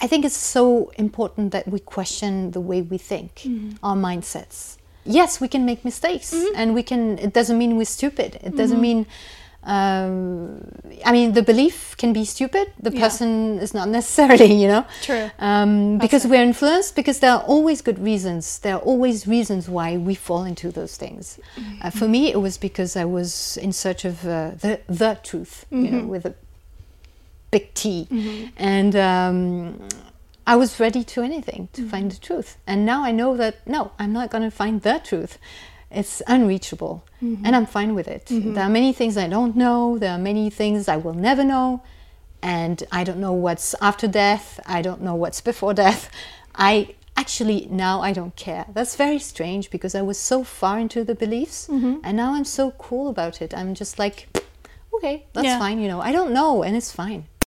I think it's so important that we question the way we think, our mindsets. Yes, we can make mistakes, and we can. It doesn't mean we're stupid. It doesn't mean. Um, I mean, the belief can be stupid. The Yeah. person is not necessarily, you know. True. Um, because it. we're influenced. Because there are always good reasons. There are always reasons why we fall into those things. Uh, for me, it was because I was in search of uh, the the truth, you know, with a big T, mm-hmm. and um, I was ready to anything to mm-hmm. find the truth. And now I know that no, I'm not going to find the truth. It's unreachable, mm-hmm. and I'm fine with it. There are many things I don't know. There are many things I will never know, and I don't know what's after death. I don't know what's before death. I actually now I don't care. That's very strange because I was so far into the beliefs, and now I'm so cool about it. I'm just like, okay, that's Yeah. fine. You know, I don't know, and it's fine.